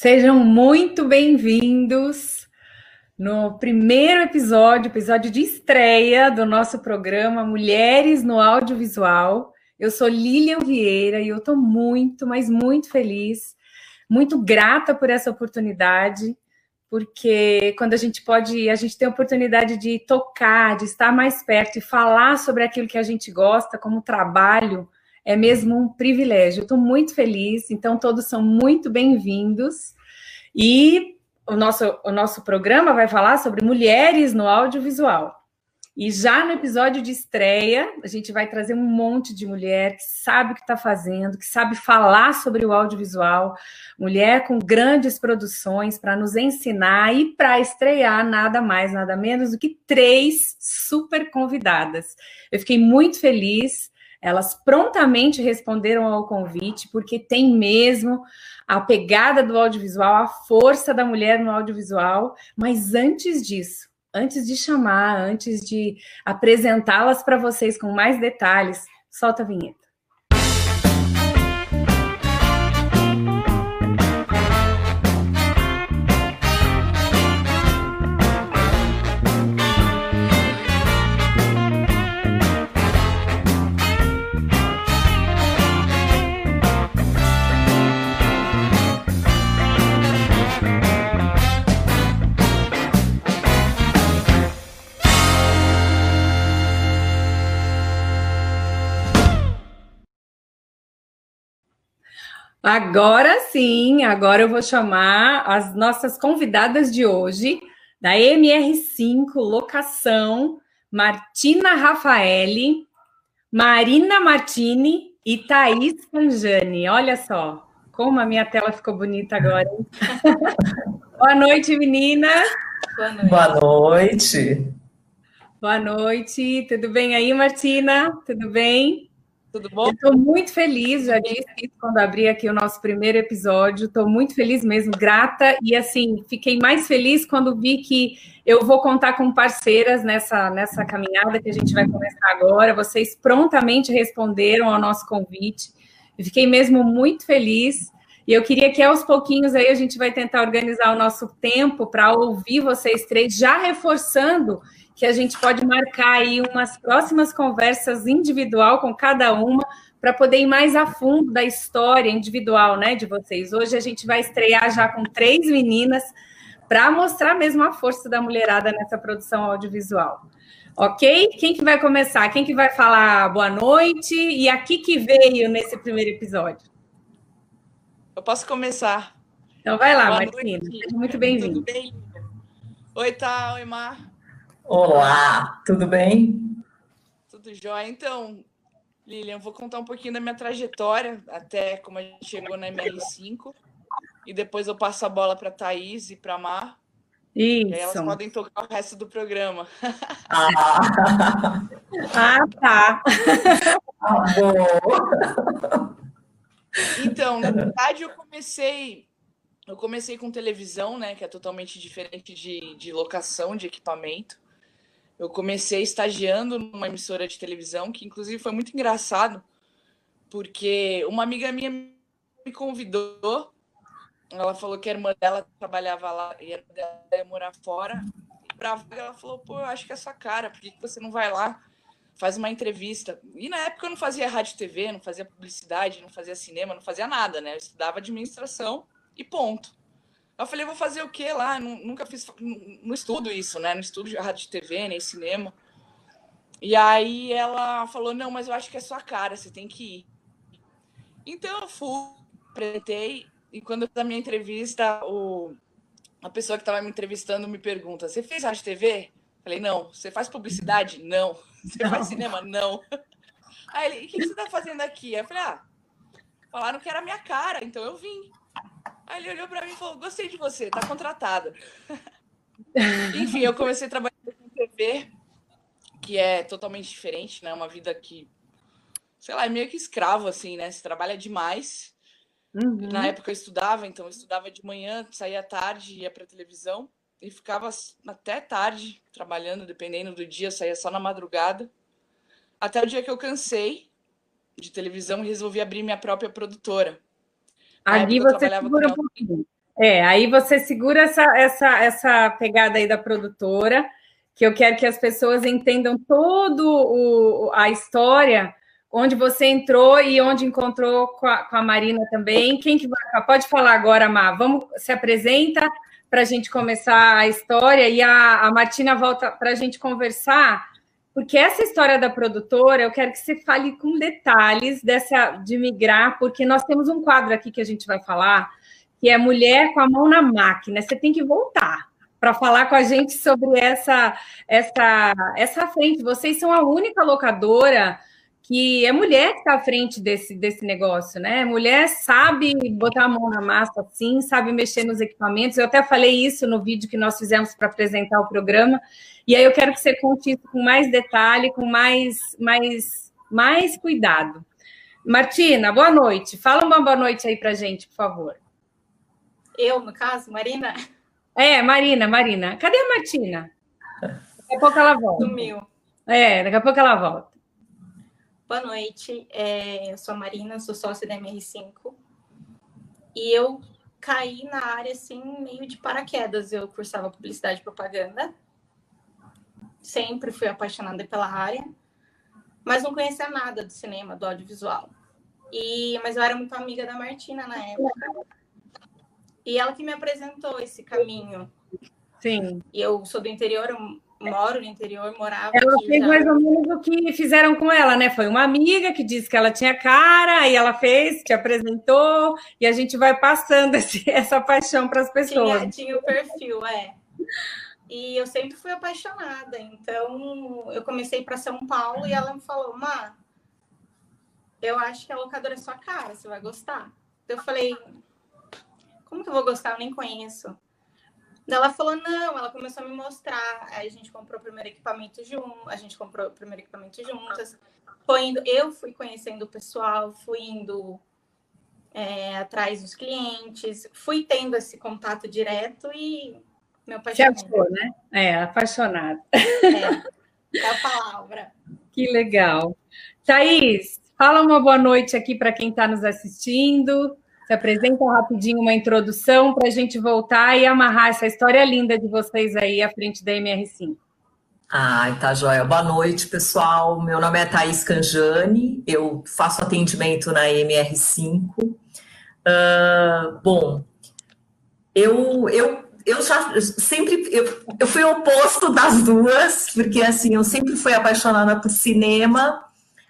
Sejam muito bem-vindos no primeiro episódio, episódio de estreia do nosso programa Mulheres no Audiovisual. Eu sou Lilian Vieira e eu estou muito, mas muito feliz, muito grata por essa oportunidade, porque quando a gente pode, a gente tem a oportunidade de tocar, de estar mais perto e falar sobre aquilo que a gente gosta como trabalho é mesmo um privilégio. Estou muito feliz, então todos são muito bem-vindos. E o nosso, o nosso programa vai falar sobre mulheres no audiovisual. E já no episódio de estreia, a gente vai trazer um monte de mulher que sabe o que está fazendo, que sabe falar sobre o audiovisual, mulher com grandes produções para nos ensinar e para estrear nada mais, nada menos do que três super convidadas. Eu fiquei muito feliz elas prontamente responderam ao convite, porque tem mesmo a pegada do audiovisual, a força da mulher no audiovisual. Mas antes disso, antes de chamar, antes de apresentá-las para vocês com mais detalhes, solta a vinheta. Agora sim, agora eu vou chamar as nossas convidadas de hoje, da MR5 Locação, Martina Rafaeli, Marina Martini e Thaís Canjani. Olha só como a minha tela ficou bonita agora. Boa noite, meninas. Boa noite. Boa noite. Boa noite. Tudo bem aí, Martina? Tudo bem? Tudo bom? Estou muito feliz, já disse isso quando abri aqui o nosso primeiro episódio. Estou muito feliz mesmo, grata. E assim, fiquei mais feliz quando vi que eu vou contar com parceiras nessa, nessa caminhada que a gente vai começar agora. Vocês prontamente responderam ao nosso convite. Fiquei mesmo muito feliz. E eu queria que aos pouquinhos aí a gente vai tentar organizar o nosso tempo para ouvir vocês três, já reforçando que a gente pode marcar aí umas próximas conversas individual com cada uma para poder ir mais a fundo da história individual, né, de vocês. Hoje a gente vai estrear já com três meninas para mostrar mesmo a força da mulherada nessa produção audiovisual. Ok? Quem que vai começar? Quem que vai falar boa noite? E aqui que veio nesse primeiro episódio? Eu posso começar. Então vai lá, boa Martina. Seja muito bem-vindo. Bem? Oi, tá, oi, Mar. Olá, tudo bem? Tudo jóia. Então, Lilian, vou contar um pouquinho da minha trajetória até como a gente chegou na MR5 e depois eu passo a bola para a Thaís e para a Mar. Isso. elas podem tocar o resto do programa. Ah, ah tá. Ah, bom. Então, na verdade, eu comecei eu comecei com televisão, né, que é totalmente diferente de, de locação de equipamento. Eu comecei estagiando numa emissora de televisão, que inclusive foi muito engraçado, porque uma amiga minha me convidou, ela falou que a irmã dela trabalhava lá e a dela ia morar fora. E pra ela falou: pô, eu acho que é essa cara, por que você não vai lá? Faz uma entrevista. E na época eu não fazia rádio TV, não fazia publicidade, não fazia cinema, não fazia nada, né? Eu estudava administração e ponto. Eu falei, vou fazer o quê lá? Nunca fiz, não estudo isso, né? Não estudo rádio de TV, nem cinema. E aí ela falou, não, mas eu acho que é sua cara, você tem que ir. Então eu fui, apresentei, e quando eu fiz a minha entrevista, o, a pessoa que estava me entrevistando me pergunta, você fez rádio TV? Falei, não. Você faz publicidade? Não. Você não. faz cinema? Não. Aí ele, o que você está fazendo aqui? Eu falei, ah, falaram que era a minha cara, então eu vim. Aí ele olhou para mim e falou: Gostei de você, tá contratada. Enfim, eu comecei a trabalhar com TV, que é totalmente diferente, né? Uma vida que, sei lá, é meio que escravo, assim, né? Você trabalha demais. Uhum. Na época eu estudava, então eu estudava de manhã, saía tarde, ia para televisão e ficava até tarde trabalhando, dependendo do dia, saía só na madrugada. Até o dia que eu cansei de televisão e resolvi abrir minha própria produtora. Ali você segura um pouquinho. É, aí você segura essa, essa, essa pegada aí da produtora, que eu quero que as pessoas entendam todo a história, onde você entrou e onde encontrou com a, com a Marina também. Quem que vai? Pode falar agora, Má. Vamos, se apresenta para a gente começar a história e a, a Martina volta para a gente conversar, porque essa história da produtora, eu quero que você fale com detalhes dessa de migrar, porque nós temos um quadro aqui que a gente vai falar que é Mulher com a Mão na Máquina. Você tem que voltar para falar com a gente sobre essa, essa, essa frente. Vocês são a única locadora que é mulher que está à frente desse, desse negócio, né? Mulher sabe botar a mão na massa, sim, sabe mexer nos equipamentos. Eu até falei isso no vídeo que nós fizemos para apresentar o programa. E aí eu quero que você conte isso com mais detalhe, com mais, mais, mais cuidado. Martina, boa noite. Fala uma boa noite aí para gente, por favor. Eu, no caso, Marina? É, Marina, Marina. Cadê a Martina? Daqui a pouco ela volta. Sumiu. É, daqui a pouco ela volta. Boa noite, é, eu sou a Marina, sou sócia da MR5. E eu caí na área, assim, meio de paraquedas. Eu cursava publicidade e propaganda. Sempre fui apaixonada pela área. Mas não conhecia nada do cinema, do audiovisual. E, mas eu era muito amiga da Martina na época. E ela que me apresentou esse caminho. Sim. E eu sou do interior, moro no interior, morava. Ela fez já. mais ou menos o que fizeram com ela, né? Foi uma amiga que disse que ela tinha cara, e ela fez, te apresentou, e a gente vai passando esse, essa paixão para as pessoas. Tinha, tinha o perfil, é. E eu sempre fui apaixonada. Então, eu comecei para São Paulo e ela me falou: Má, eu acho que a locadora é sua cara, você vai gostar. Eu falei: como que eu vou gostar? Eu nem conheço. Ela falou, não, ela começou a me mostrar. Aí a gente comprou o primeiro equipamento junto, a gente comprou o primeiro equipamento juntas. Foi indo, eu fui conhecendo o pessoal, fui indo é, atrás dos clientes, fui tendo esse contato direto e meu apaixonei. Se achou, né? É, apaixonada. É, é a palavra. Que legal. Thaís, fala uma boa noite aqui para quem está nos assistindo. Se apresenta rapidinho uma introdução para a gente voltar e amarrar essa história linda de vocês aí à frente da MR5. Ai, tá joia. Boa noite, pessoal. Meu nome é Thaís Canjani, eu faço atendimento na MR5. Uh, bom, eu, eu, eu já sempre eu, eu fui oposto das duas, porque assim, eu sempre fui apaixonada por cinema,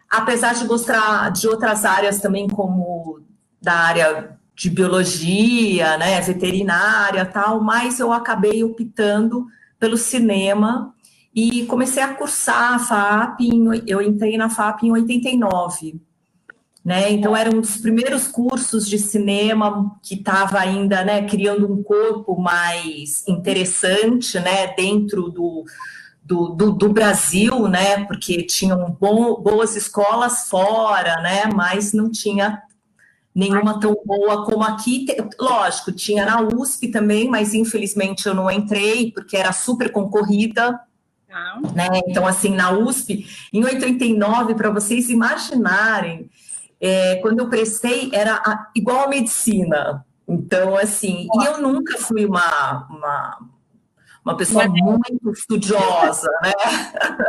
apesar de gostar de outras áreas também, como da área de biologia, né, veterinária, tal, mas eu acabei optando pelo cinema e comecei a cursar a FAP, em, eu entrei na FAP em 89, né, então era um dos primeiros cursos de cinema que estava ainda, né, criando um corpo mais interessante, né, dentro do, do, do, do, Brasil, né? Porque tinham bo, boas escolas fora, né? Mas não tinha nenhuma tão boa como aqui. Lógico, tinha na USP também, mas infelizmente eu não entrei, porque era super concorrida. Né? Então, assim, na USP, em 89, para vocês imaginarem, é, quando eu prestei, era a, igual a medicina. Então, assim, e eu nunca fui uma, uma, uma pessoa muito estudiosa, né?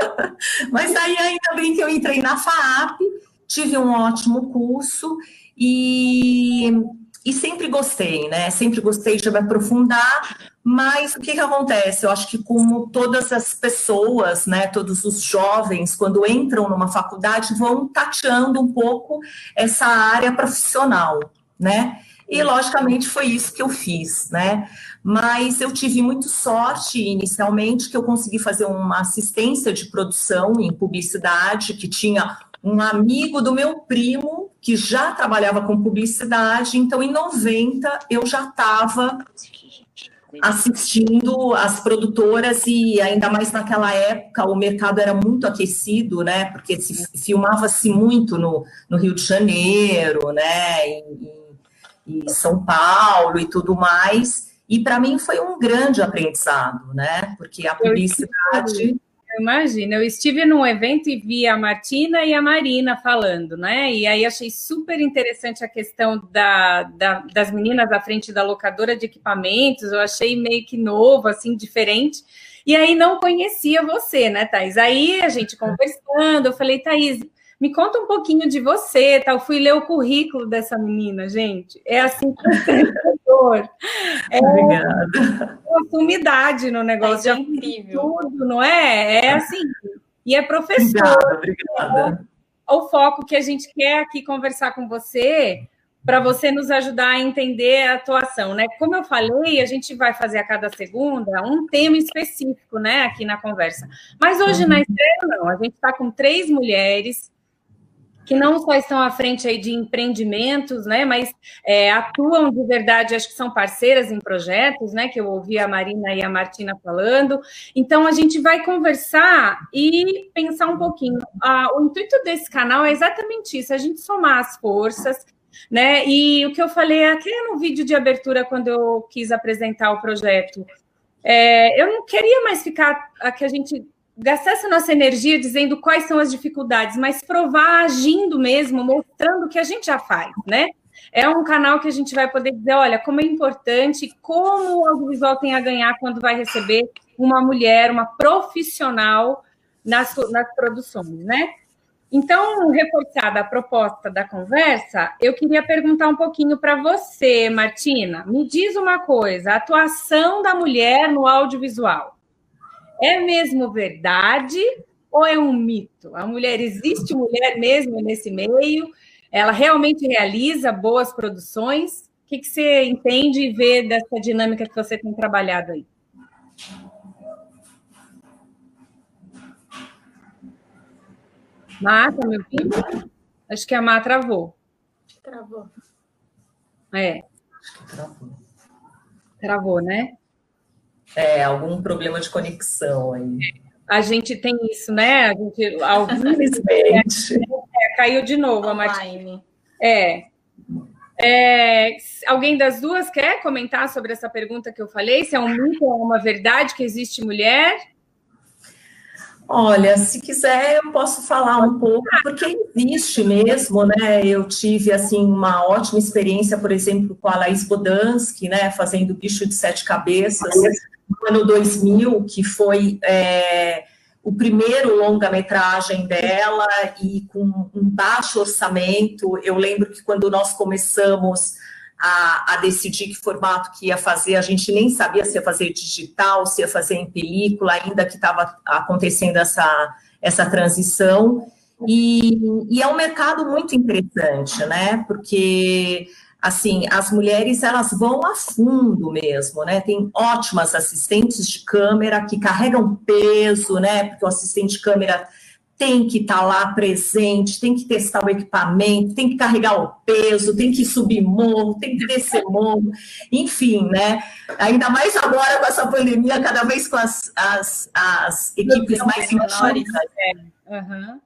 Mas aí ainda bem que eu entrei na FAAP, tive um ótimo curso e, e sempre gostei, né? Sempre gostei de me aprofundar, mas o que, que acontece? Eu acho que como todas as pessoas, né, todos os jovens, quando entram numa faculdade, vão tateando um pouco essa área profissional, né? E logicamente foi isso que eu fiz, né? Mas eu tive muito sorte inicialmente que eu consegui fazer uma assistência de produção em publicidade que tinha um amigo do meu primo que já trabalhava com publicidade, então em 90 eu já estava assistindo as produtoras e ainda mais naquela época o mercado era muito aquecido, né? Porque se filmava-se muito no, no, Rio de Janeiro, né? Em, em São Paulo e tudo mais. E para mim foi um grande aprendizado, né? Porque a publicidade Eu imagino. Eu estive num evento e vi a Martina e a Marina falando, né? E aí achei super interessante a questão da, da, das meninas à frente da locadora de equipamentos. Eu achei meio que novo, assim, diferente. E aí não conhecia você, né, Thais? Aí a gente conversando, eu falei, Thais, me conta um pouquinho de você, tá? Eu fui ler o currículo dessa menina, gente. É assim, constrangedor. É Obrigada. uma sumidade no negócio. É incrível. Tudo, não é? É assim. E é professor. Obrigada, obrigada. O foco que a gente quer aqui conversar com você para você nos ajudar a entender a atuação, né? Como eu falei, a gente vai fazer a cada segunda um tema específico, né, aqui na conversa. Mas hoje na estreia não, a gente está com três mulheres que não só estão à frente aí de empreendimentos, né, mas é, atuam de verdade, acho que são parceiras em projetos, né, que eu ouvi a Marina e a Martina falando. Então, a gente vai conversar e pensar um pouquinho. Ah, o intuito desse canal é exatamente isso, a gente somar as forças, né, e o que eu falei aqui no vídeo de abertura, quando eu quis apresentar o projeto, é, eu não queria mais ficar, que a gente gastar essa nossa energia dizendo quais são as dificuldades, mas provar agindo mesmo, mostrando o que a gente já faz, né? É um canal que a gente vai poder dizer, olha, como é importante, como o audiovisual tem a ganhar quando vai receber uma mulher, uma profissional nas, nas produções, né? Então, reforçada a proposta da conversa, eu queria perguntar um pouquinho para você, Martina. Me diz uma coisa: a atuação da mulher no audiovisual é mesmo verdade ou é um mito? A mulher existe mulher mesmo nesse meio? Ela realmente realiza boas produções? O que, que você entende e vê dessa dinâmica que você tem trabalhado aí? Má, tá me ouvindo? Acho que a Má travou. Travou. É. Travou, né? É, algum problema de conexão aí. A gente tem isso, né? A gente, alguns, Infelizmente. é, caiu de novo a Martina. Online. É. É, alguém das duas quer comentar sobre essa pergunta que eu falei? Se é um mito ou uma verdade que existe mulher? Olha, se quiser, eu posso falar um pouco, porque existe mesmo, né? Eu tive, assim, uma ótima experiência, por exemplo, com a Laís Bodansky, né, fazendo Bicho de Sete Cabeças, no ano 2000, que foi é, o primeiro longa-metragem dela e com um baixo orçamento. Eu lembro que quando nós começamos a, a, decidir que formato que ia fazer, a gente nem sabia se ia fazer digital, se ia fazer em película, ainda que estava acontecendo essa, essa transição. E, e, é um mercado muito interessante, né? Porque assim, as mulheres elas vão a fundo mesmo, né? Tem ótimas assistentes de câmera que carregam peso, né? Porque o assistente de câmera tem que estar tá lá presente, tem que testar o equipamento, tem que carregar o peso, tem que subir morro, tem que descer morro, enfim, né? Ainda mais agora com essa pandemia, cada vez com as, as, as equipes mais menores. É. Uhum.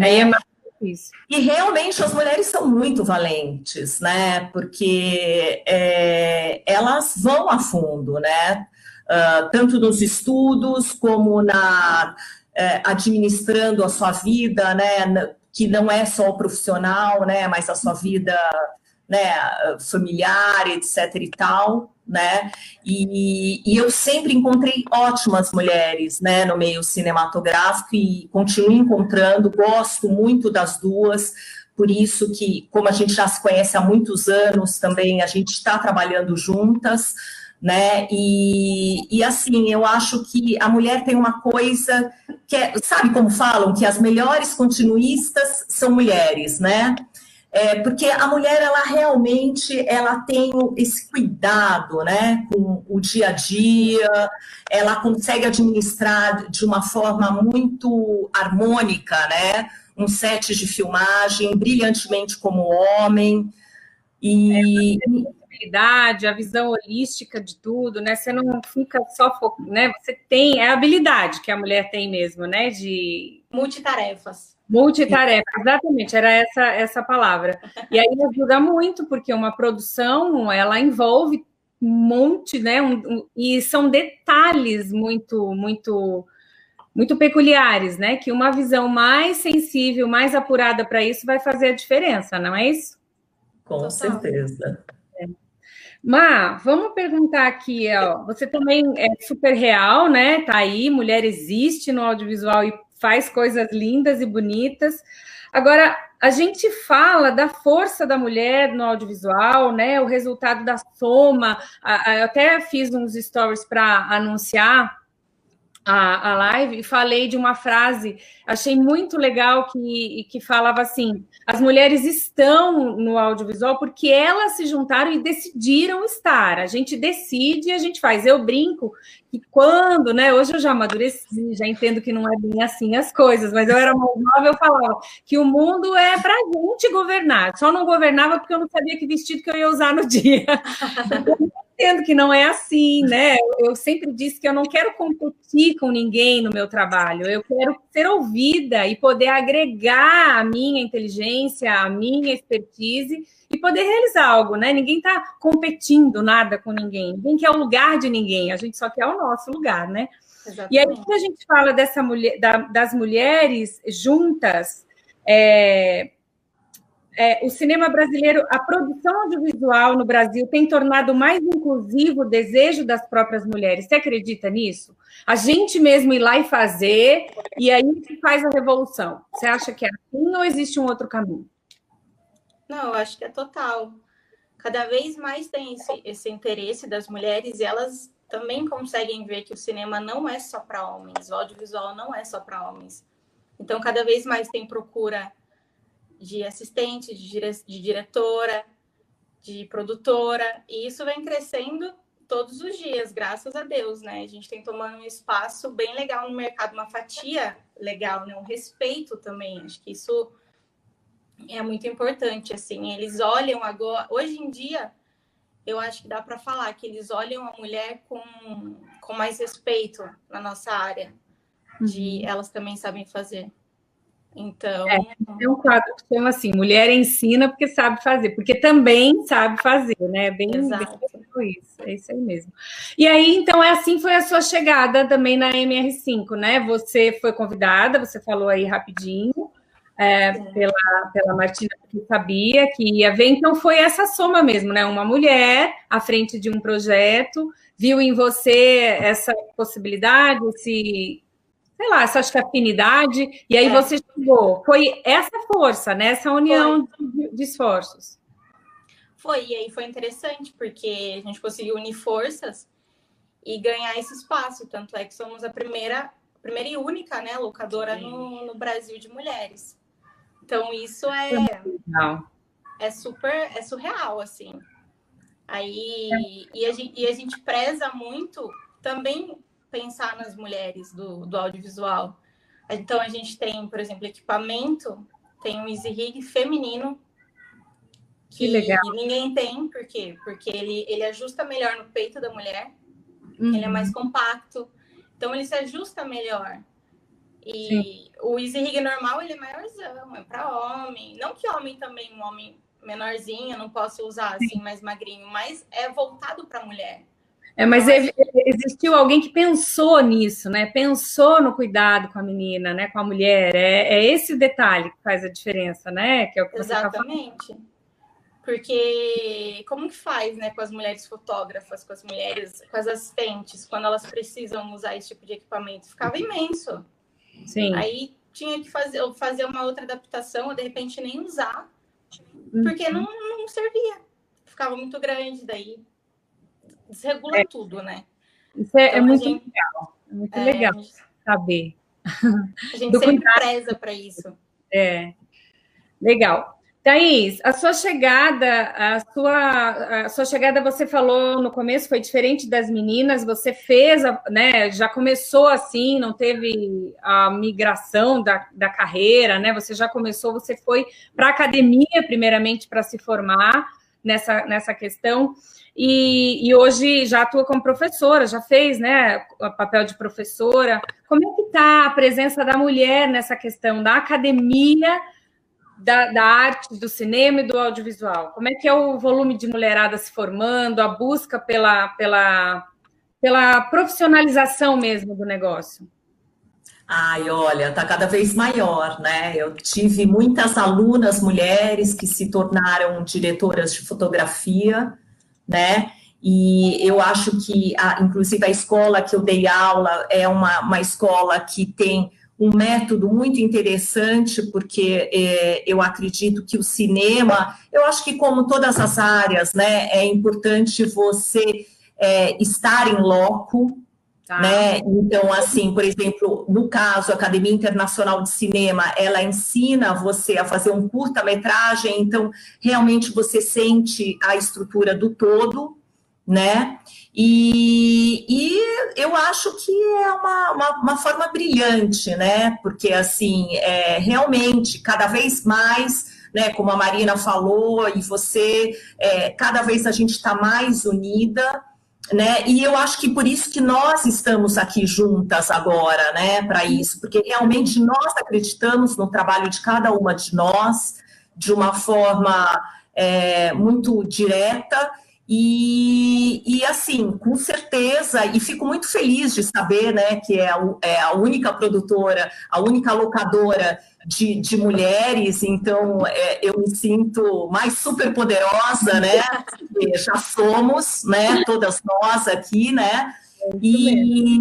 Aí é mais isso. E realmente as mulheres são muito valentes, né? Porque é, elas vão a fundo, né? Uh, tanto nos estudos como na é, administrando a sua vida, né, que não é só o profissional, né, mas a sua vida né, familiar, etc e tal, né, e, e, eu sempre encontrei ótimas mulheres, né, no meio cinematográfico e continuo encontrando, gosto muito das duas, por isso que, como a gente já se conhece há muitos anos também, a gente está trabalhando juntas, né? E, e assim, eu acho que a mulher tem uma coisa que é, sabe como falam que as melhores continuistas são mulheres, né? É, porque a mulher ela realmente ela tem esse cuidado né com o dia a dia ela consegue administrar de uma forma muito harmônica né um set de filmagem brilhantemente como homem e, habilidade, a visão holística de tudo, né? Você não fica só focado, né? Você tem é a habilidade que a mulher tem mesmo, né? De multitarefas. Multitarefa, exatamente, era essa essa palavra. E aí ajuda muito, porque uma produção ela envolve um monte, né? Um, um, e são detalhes muito, muito muito peculiares, né? Que uma visão mais sensível, mais apurada para isso vai fazer a diferença, não é isso? Com Total. certeza. Má, vamos perguntar aqui, ó, você também é super real, né? Tá aí, mulher existe no audiovisual e faz coisas lindas e bonitas. Agora, a gente fala da força da mulher no audiovisual, né? O resultado da soma. Eu até fiz uns stories para anunciar a, a live e falei de uma frase, achei muito legal que, que falava assim: as mulheres estão no audiovisual porque elas se juntaram e decidiram estar. A gente decide e a gente faz. Eu brinco que quando, né? Hoje eu já amadureci, já entendo que não é bem assim as coisas, mas eu era mais nova, eu falava que o mundo é para a gente governar. Só não governava porque eu não sabia que vestido que eu ia usar no dia. entendo que não é assim, né? Eu sempre disse que eu não quero competir com ninguém no meu trabalho, eu quero ser ouvida e poder agregar a minha inteligência, a minha expertise e poder realizar algo, né? Ninguém está competindo nada com ninguém, ninguém quer o lugar de ninguém, a gente só quer o nosso lugar, né? Exatamente. E aí, quando a gente fala dessa mulher, da, das mulheres juntas, é, é, o cinema brasileiro, a produção audiovisual no Brasil tem tornado mais inclusivo o desejo das próprias mulheres. Você acredita nisso? A gente mesmo ir lá e fazer, e aí que faz a revolução. Você acha que é assim ou existe um outro caminho? Não, eu acho que é total. Cada vez mais tem esse, esse interesse das mulheres e elas também conseguem ver que o cinema não é só para homens, o audiovisual não é só para homens. Então, cada vez mais tem procura de assistente, de, dire de diretora, de produtora, e isso vem crescendo todos os dias, graças a Deus, né? A gente tem tomando um espaço bem legal no mercado, uma fatia legal, né? Um respeito também. Acho que isso é muito importante, assim. Eles olham agora, hoje em dia, eu acho que dá para falar que eles olham a mulher com, com mais respeito na nossa área, de uhum. elas também sabem fazer. Então. É, tem um quadro que chama assim: mulher ensina porque sabe fazer, porque também sabe fazer, né? Bem, Exato. bem isso, é isso aí mesmo. E aí, então, é assim foi a sua chegada também na MR5, né? Você foi convidada, você falou aí rapidinho. É, pela, pela Martina, que sabia que ia ver, então foi essa soma mesmo, né? Uma mulher à frente de um projeto, viu em você essa possibilidade, esse, sei lá, essa acho que afinidade, e aí é. você chegou. Foi essa força, né? Essa união de, de, esforços. Foi, e aí foi interessante, porque a gente conseguiu unir forças e ganhar esse espaço. Tanto é que somos a primeira, primeira e única né, locadora no, no Brasil de mulheres. Então, isso é, é super, é surreal, assim. Aí, é. e, a gente, e a gente preza muito também pensar nas mulheres do, do audiovisual. Então, a gente tem, por exemplo, equipamento, tem um Easy Rig feminino, que, que legal. ninguém tem, por quê? Porque ele, ele ajusta melhor no peito da mulher, uhum. ele é mais compacto, então ele se ajusta melhor. E Sim. o Easy Rig normal, ele é maiorzão, é para homem. Não que homem também, um homem menorzinho, não possa usar assim, mais magrinho, mas é voltado para mulher. É, mas existiu alguém que pensou nisso, né? Pensou no cuidado com a menina, né? Com a mulher. É, é esse detalhe que faz a diferença, né? Que é o que tá Exatamente. Tá Porque como que faz, né, com as mulheres fotógrafas, com as mulheres, com as assistentes, quando elas precisam usar esse tipo de equipamento? Ficava imenso. Sim. Aí tinha que fazer, fazer uma outra adaptação, ou de repente nem usar, porque uhum. não, não servia. Ficava muito grande, daí desregula é. tudo, né? Isso é, é então, é muito gente, legal. É muito é, legal gente, saber. A gente sempre cuidado. preza para isso. É. Legal. Thaís, a sua chegada, a sua, a sua chegada, você falou no começo, foi diferente das meninas, você fez, né? Já começou assim, não teve a migração da, da carreira, né? Você já começou, você foi para a academia, primeiramente, para se formar nessa, nessa questão. E, e, hoje já atua como professora, já fez né, o papel de professora. Como é que está a presença da mulher nessa questão da academia, da, da, arte, do cinema e do audiovisual? Como é que é o volume de mulherada se formando, a busca pela, pela, pela profissionalização mesmo do negócio? Ai, olha, tá cada vez maior, né? Eu tive muitas alunas mulheres que se tornaram diretoras de fotografia, né? E eu acho que, a, inclusive, a escola que eu dei aula é uma, uma escola que tem um método muito interessante, porque é, eu acredito que o cinema, eu acho que, como todas as áreas, né, é importante você é, estar em loco, Tá. Né? Então, assim, por exemplo, no caso, a Academia Internacional de Cinema, ela ensina você a fazer um curta-metragem, então realmente você sente a estrutura do todo, né? E, e eu acho que é uma, uma, uma, forma brilhante, né? Porque, assim, é, realmente, cada vez mais, né, como a Marina falou, e você, é, cada vez a gente está mais unida, né? E eu acho que por isso que nós estamos aqui juntas agora, né, para isso, porque realmente nós acreditamos no trabalho de cada uma de nós de uma forma é, muito direta e, e, assim, com certeza, e fico muito feliz de saber né, que é a, é a única produtora, a única locadora de, de mulheres, então é, eu me sinto mais super poderosa, né? Já somos, né? Todas nós aqui, né? E,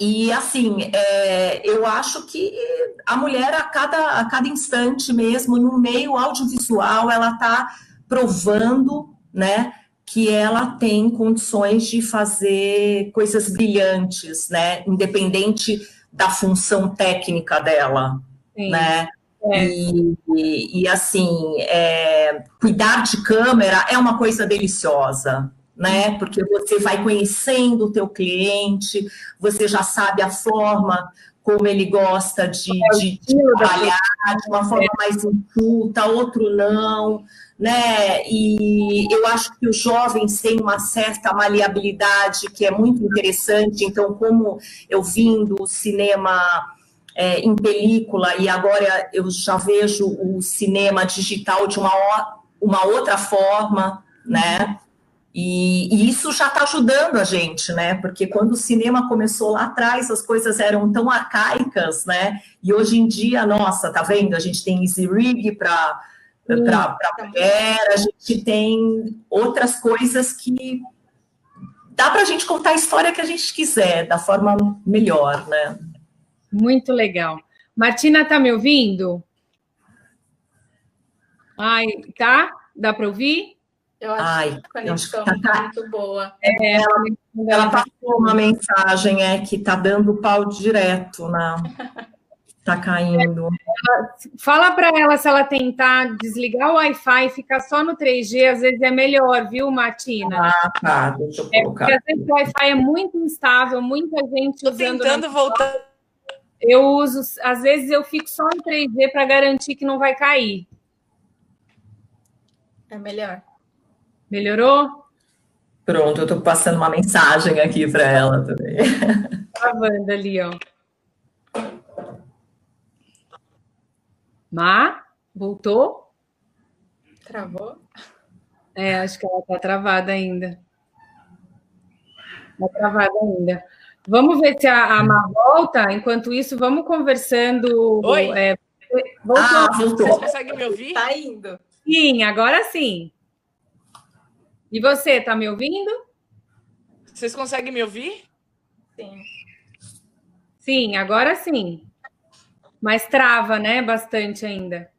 e assim, é, eu acho que a mulher a cada, a cada instante mesmo, no meio audiovisual, ela está provando né? Que ela tem condições de fazer coisas brilhantes, né? Independente da função técnica dela, Sim. né? É. E, e, e, assim, é, cuidar de câmera é uma coisa deliciosa, né? Porque você vai conhecendo o teu cliente, você já sabe a forma como ele gosta de, é de, de trabalhar, de uma forma mais inculta, outro não né? E eu acho que os jovens têm uma certa maleabilidade que é muito interessante. Então, como eu vim do cinema é, em película e agora eu já vejo o cinema digital de uma, uma outra forma, né? E, e isso já está ajudando a gente, né? Porque quando o cinema começou lá atrás, as coisas eram tão arcaicas, né? E hoje em dia, nossa, tá vendo? A gente tem Easy Rig para para a mulher, a gente tem outras coisas que dá para a gente contar a história que a gente quiser, da forma melhor, né? Muito legal. Martina, tá me ouvindo? Ai, tá? Dá para ouvir? Eu acho Ai, que a conexão tá, tá, muito boa. É, ela, ela passou uma mensagem é que tá dando pau direto na Tá caindo. Fala para ela se ela tentar desligar o Wi-Fi e ficar só no 3G, às vezes é melhor, viu, Martina? Ah, tá. Deixa eu colocar. É, porque às vezes o Wi-Fi é muito instável, muita gente Tô usando. tentando voltar. Eu uso, às vezes eu fico só no 3G para garantir que não vai cair. É melhor. Melhorou? Pronto, eu estou passando uma mensagem aqui para ela também. Gravando ali, ó. Má, voltou? Travou? É, acho que ela está travada ainda. Está travada ainda. Vamos ver se a, a Má volta. Enquanto isso, vamos conversando. Oi. É, voltou. Ah, voltou. Vocês conseguem me ouvir? Está indo. Sim, agora sim. E você, está me ouvindo? Vocês conseguem me ouvir? Sim. Sim, agora sim. Mas trava, né? Bastante ainda.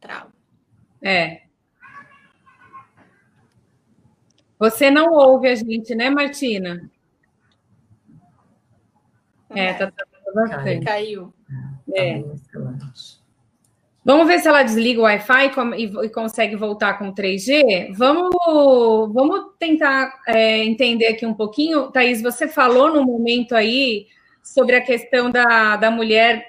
Trava. É. Você não ouve a gente, né, Martina? É, tá travando bastante. Caiu. É. Vamos ver se ela desliga o Wi-Fi e, consegue voltar com 3G. Vamos, vamos tentar é, entender aqui um pouquinho. Thaís, você falou no momento aí sobre a questão da, da mulher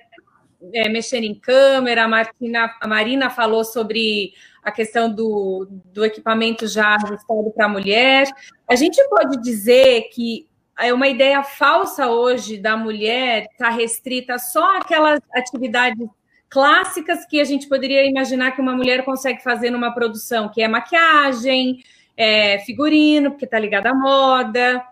é, mexer em câmera, a, a Marina falou sobre a questão do, do equipamento já ajustado para a mulher. A gente pode dizer que é uma ideia falsa hoje da mulher estar tá restrita só àquelas atividades clássicas que a gente poderia imaginar que uma mulher consegue fazer numa produção, que é maquiagem, é figurino, porque está ligada à moda,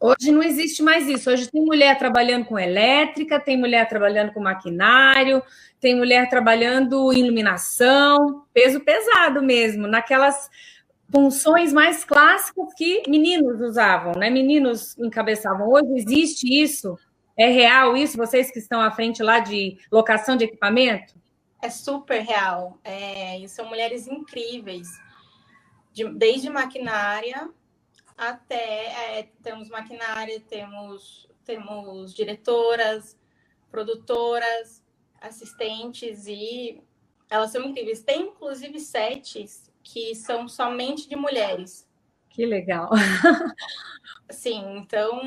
Hoje não existe mais isso. Hoje tem mulher trabalhando com elétrica, tem mulher trabalhando com maquinário, tem mulher trabalhando em iluminação, peso pesado mesmo, naquelas funções mais clássicas que meninos usavam, né? Meninos encabeçavam. Hoje existe isso? É real isso? Vocês que estão à frente lá de locação de equipamento? É super real. É, são mulheres incríveis, de, desde maquinária até é, temos maquinária, temos temos diretoras, produtoras, assistentes e elas são incríveis. Tem inclusive sets que são somente de mulheres. Que legal. Sim, então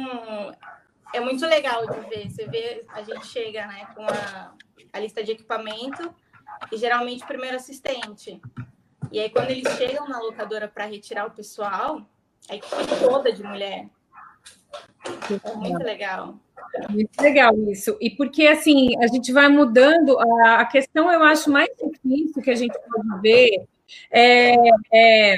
é muito legal de ver. Você vê, a gente chega né, com a, a lista de equipamento e geralmente o primeiro assistente. E aí, quando eles chegam na locadora para retirar o pessoal, a equipe toda de mulher. É muito legal. Muito legal isso. E porque, assim, a gente vai mudando. A, questão, eu acho, mais difícil que a gente pode ver é, é,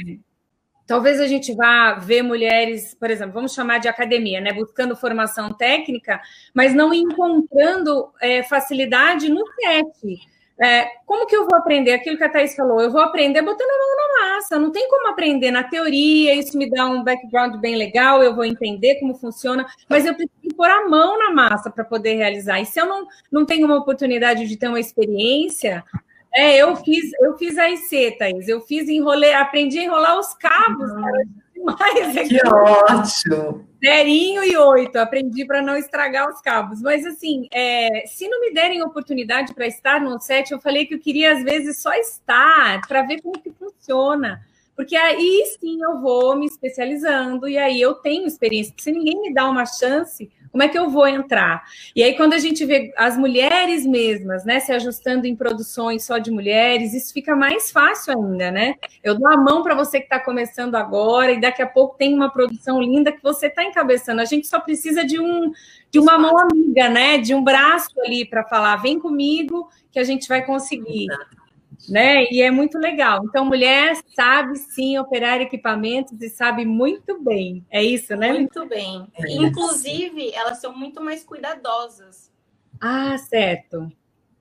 talvez a gente vá ver mulheres, por exemplo, vamos chamar de academia, né, buscando formação técnica, mas não encontrando é, facilidade no set. É, como que eu vou aprender aquilo que a Thais falou? Eu vou aprender botando a mão na massa. Não tem como aprender na teoria, isso me dá um background bem legal, eu vou entender como funciona, mas eu preciso pôr a mão na massa para poder realizar. E se eu não, não tenho uma oportunidade de ter uma experiência, é, eu fiz, eu fiz a IC, Thaís. Eu fiz enrolei, aprendi a enrolar os cabos, cara. Demais, que ótimo! Zerinho e oito, aprendi para não estragar os cabos. Mas assim, é, se não me derem oportunidade para estar no set, eu falei que eu queria às vezes só estar para ver como que funciona. Porque aí sim eu vou me especializando e aí eu tenho experiência. Se ninguém me dá uma chance, como é que eu vou entrar? E aí, quando a gente vê as mulheres mesmas, né, se ajustando em produções só de mulheres, isso fica mais fácil ainda, né? Eu dou a mão para você que está começando agora e daqui a pouco tem uma produção linda que você está encabeçando. A gente só precisa de um de uma mão amiga, né? De um braço ali para falar, vem comigo que a gente vai conseguir né? E é muito legal. Então, mulher sabe sim operar equipamentos e sabe muito bem. É isso, né? Muito bem. É Inclusive, elas são muito mais cuidadosas. Ah, certo.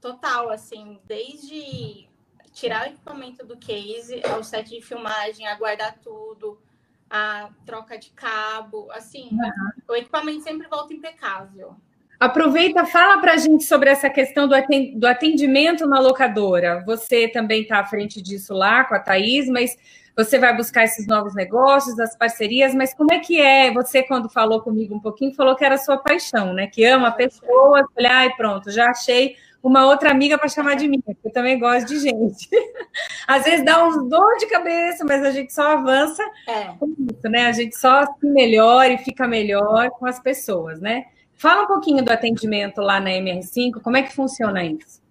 Total, assim, desde tirar o equipamento do case, ao set de filmagem, aguardar tudo, a troca de cabo, assim, uhum. o equipamento sempre volta impecável. Aproveita, fala para a gente sobre essa questão do atendimento na locadora. Você também está à frente disso lá com a Thaís, mas você vai buscar esses novos negócios, as parcerias, mas como é que é? Você, quando falou comigo um pouquinho, falou que era sua paixão, né? Que ama pessoas. Falei, ai, pronto, já achei uma outra amiga para chamar de minha, eu também gosto de gente. Às vezes dá uns dor de cabeça, mas a gente só avança é. com isso, né? A gente só se melhora e fica melhor com as pessoas, né? Fala um pouquinho do atendimento lá na MR5, como é que funciona isso?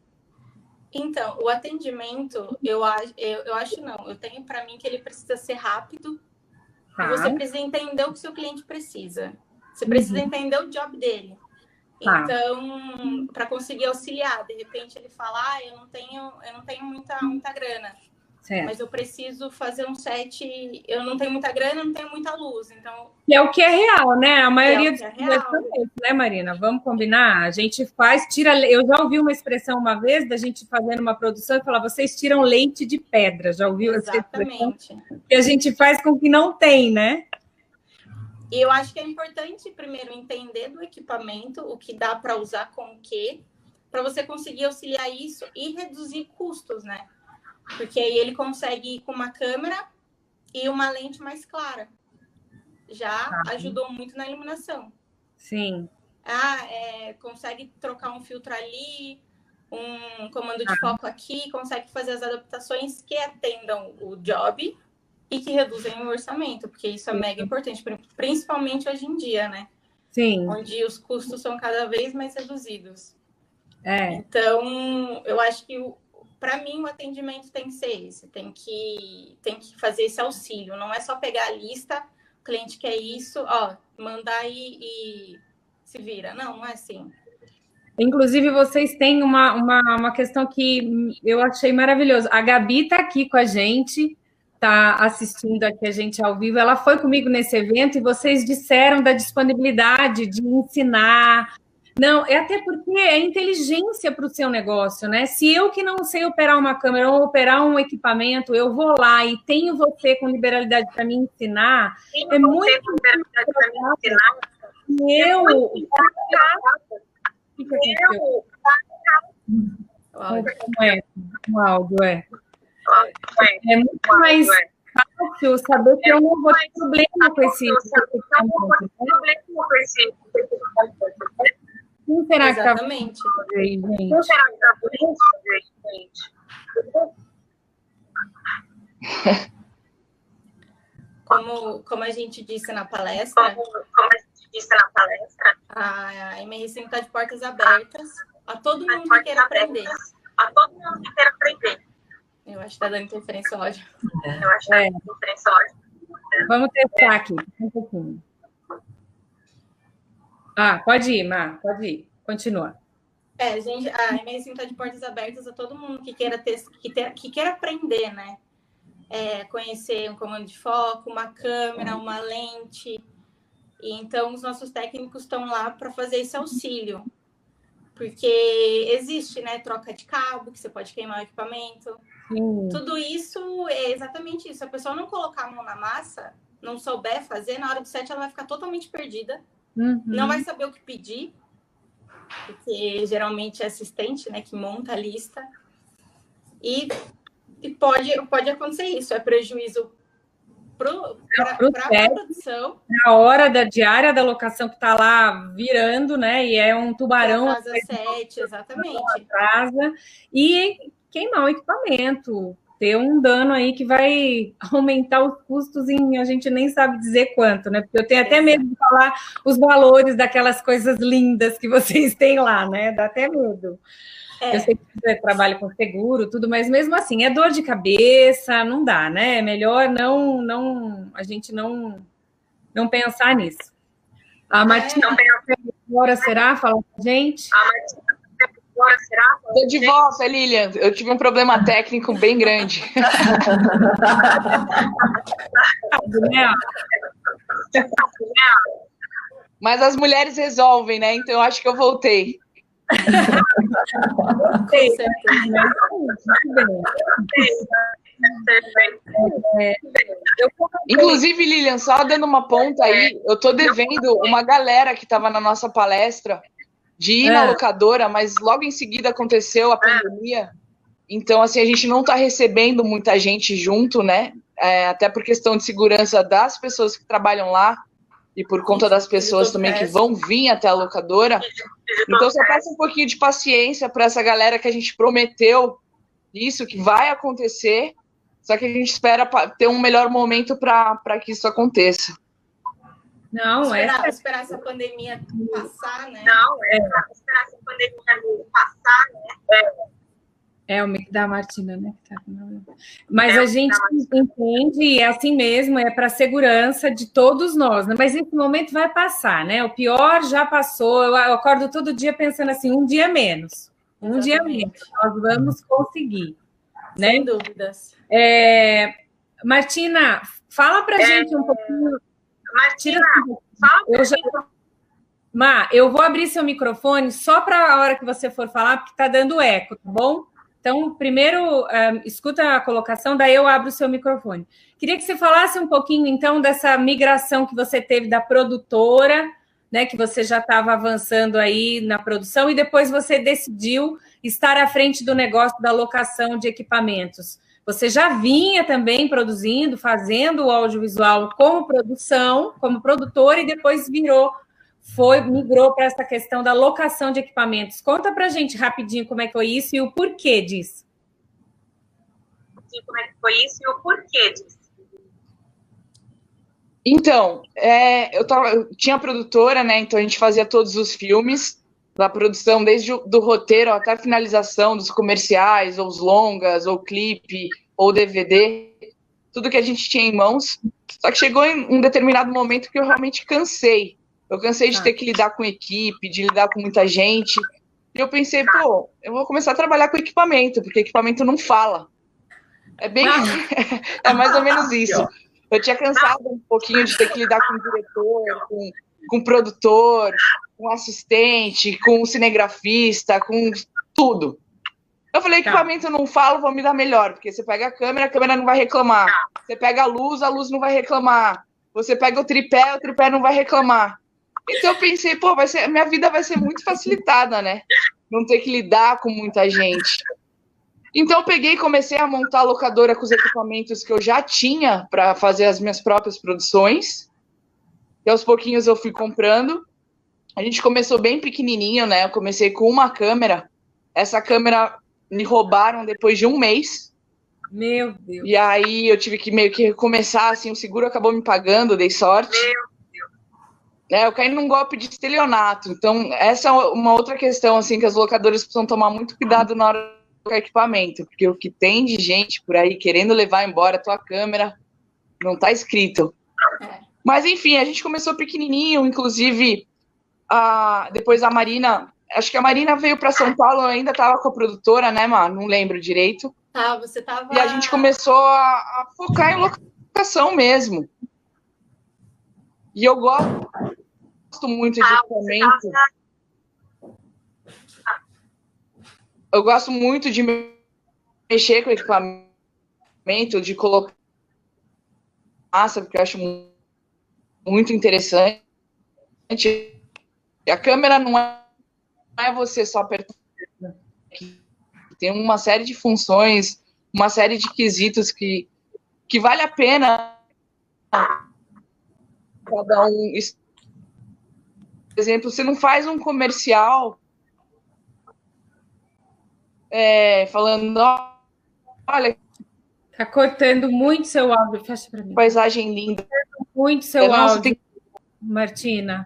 Então, o atendimento, eu acho, eu, eu acho não, eu tenho para mim que ele precisa ser rápido. Tá. Você precisa entender o que seu cliente precisa. Você precisa uhum. entender o job dele. Tá. Então, para conseguir auxiliar, de repente ele fala: ah, eu não tenho, eu não tenho muita, muita grana. Certo. Mas eu preciso fazer um set. Eu não tenho muita grana, não tenho muita luz. Então. E é o que é real, né? A maioria é dos é né, Marina? Vamos combinar? A gente faz, tira. Eu já ouvi uma expressão uma vez da gente fazendo uma produção e falar: vocês tiram leite de pedra. Já ouviu Exatamente. essa Que a gente faz com o que não tem, né? E eu acho que é importante primeiro entender do equipamento, o que dá para usar com o que, para você conseguir auxiliar isso e reduzir custos, né? Porque aí ele consegue ir com uma câmera e uma lente mais clara. Já ah, ajudou muito na iluminação. Sim. Ah, é, consegue trocar um filtro ali, um comando de ah. foco aqui, consegue fazer as adaptações que atendam o job e que reduzem o orçamento, porque isso é mega importante, principalmente hoje em dia, né? Sim. Onde os custos são cada vez mais reduzidos. É. Então, eu acho que o, para mim o atendimento tem que ser esse, tem que, tem que fazer esse auxílio, não é só pegar a lista, o cliente quer isso, ó, mandar e, e se vira. Não, não é assim. Inclusive, vocês têm uma, uma, uma questão que eu achei maravilhosa. A Gabi está aqui com a gente, está assistindo aqui a gente ao vivo, ela foi comigo nesse evento e vocês disseram da disponibilidade de ensinar. Não, é até porque é inteligência para o seu negócio, né? Se eu que não sei operar uma câmera ou operar um equipamento, eu vou lá e tenho você com liberalidade para me ensinar, tenho é muito liberalidade para me ensinar. Eu, eu, como é? O áudio é. É muito mais fácil saber que eu não vou ter problema com esse. Quem será que está Exatamente. Quem será que está gente? Como, como a gente disse na palestra, como, como a gente disse na palestra, a MRC está de portas abertas a todo mundo que queira aprender. A todo mundo que queira aprender. Eu acho que está dando interferência ódio. É. Eu acho que está dando interferência ódio. Vamos testar aqui, um pouquinho. Ah, pode ir, Mar, pode ir. Continua. É, gente, a MRC está de portas abertas a todo mundo que queira ter, que, ter, que queira aprender, né? É, conhecer um comando de foco, uma câmera, uma lente. E então os nossos técnicos estão lá para fazer esse auxílio. Porque existe, né, troca de cabo, que você pode queimar o equipamento. Sim. Tudo isso é exatamente isso. Se a pessoa não colocar a mão na massa, não souber fazer, na hora do set ela vai ficar totalmente perdida. Uhum. Não vai saber o que pedir, porque geralmente é assistente, né, que monta a lista. E, e pode, pode acontecer isso, é prejuízo para a produção. Na hora da diária da locação que está lá virando, né? E é um tubarão. Casa 7, exatamente. Casa, e queimar o equipamento ter um dano aí que vai aumentar os custos em a gente nem sabe dizer quanto, né? Porque eu tenho até medo de falar os valores daquelas coisas lindas que vocês têm lá, né? Dá até medo. É. Eu sei que você trabalha com seguro, tudo, mas mesmo assim é dor de cabeça, não dá, né? É melhor não, não a gente não, não pensar nisso. A Martina, é. agora será? Fala com a gente. A Martina agora, será? Tô de volta, Lilian. Eu tive um problema técnico bem grande. Mas as mulheres resolvem, né? Então eu acho que eu voltei. Inclusive, Lilian, só dando uma ponta aí, eu tô devendo uma galera que estava na nossa palestra de ir é. na locadora, mas logo em seguida aconteceu a pandemia. Então, assim, a gente não está recebendo muita gente junto, né? É, até por questão de segurança das pessoas que trabalham lá e por conta das pessoas também que vão vir até a locadora. Então, só peço um pouquinho de paciência para essa galera que a gente prometeu isso, que vai acontecer, só que a gente espera ter um melhor momento para que isso aconteça. Não, esperar, é. Esperar essa pandemia passar, né? Não, é. Esperar essa pandemia passar, né? É. É o mic da Martina, né? Tá Mas é, a gente entende, e é assim mesmo, é para a segurança de todos nós, né? Mas esse momento vai passar, né? O pior já passou. Eu acordo todo dia pensando assim, um dia menos. Um Exatamente. dia menos. Nós vamos conseguir. Né? Sem dúvidas. É... Martina, fala para é... gente um pouquinho Martina, fala eu já... Má, eu vou abrir seu microfone só para a hora que você for falar, porque está dando eco, tá bom? Então, primeiro, um, eh, escuta a colocação, daí eu abro o seu microfone. Queria que você falasse um pouquinho, então, dessa migração que você teve da produtora, né, que você já estava avançando aí na produção, e depois você decidiu estar à frente do negócio da locação de equipamentos. Você já vinha também produzindo, fazendo o audiovisual como produção, como produtor, e depois virou, foi, migrou para essa questão da locação de equipamentos. Conta para a gente rapidinho como é que foi isso e o porquê disso. Como é que foi isso e o porquê disso. Então, é, eu, tava, eu tinha produtora, né? Então a gente fazia todos os filmes da produção, desde o do roteiro até a finalização dos comerciais, ou os longas, ou clipe, ou DVD, tudo que a gente tinha em mãos. Só que chegou em um determinado momento que eu realmente cansei. Eu cansei de ah. ter que lidar com equipe, de lidar com muita gente. E eu pensei, pô, eu vou começar a trabalhar com equipamento, porque equipamento não fala. É bem. é mais ou menos isso. Eu tinha cansado um pouquinho de ter que lidar com o diretor, com, com o produtor, com assistente, com cinegrafista, com tudo. Eu falei, tá. equipamento eu não falo, vou me dar melhor, porque você pega a câmera, a câmera não vai reclamar. Você pega a luz, a luz não vai reclamar. Você pega o tripé, o tripé não vai reclamar. Então eu pensei, pô, vai ser, minha vida vai ser muito facilitada, né? Não ter que lidar com muita gente. Então eu peguei e comecei a montar a locadora com os equipamentos que eu já tinha para fazer as minhas próprias produções. E aos pouquinhos eu fui comprando. A gente começou bem pequenininho, né? Eu comecei com uma câmera. Essa câmera me roubaram depois de um mês. Meu Deus. E aí eu tive que meio que recomeçar, assim, o seguro acabou me pagando, dei sorte. Meu Deus. É, eu caí num golpe de estelionato. Então, essa é uma outra questão, assim, que as locadoras precisam tomar muito cuidado na hora equipamento, porque o que tem de gente por aí querendo levar embora a tua câmera não tá escrito. É. Mas enfim, a gente começou pequenininho, inclusive a, depois a Marina, acho que a Marina veio para São Paulo, ainda tava com a produtora, né, mano? Não lembro direito. Ah, você tava. E a gente começou a, a focar em locação mesmo. E eu gosto muito de equipamento. eu gosto muito de mexer com equipamento, de colocar massa, porque eu acho muito interessante. A câmera não é, não é você só apertar. Tem uma série de funções, uma série de quesitos que, que vale a pena cada um. Por exemplo, você não faz um comercial é, falando, olha. Tá cortando muito seu áudio, fecha para mim. Paisagem linda. Muito seu áudio, tem... Martina.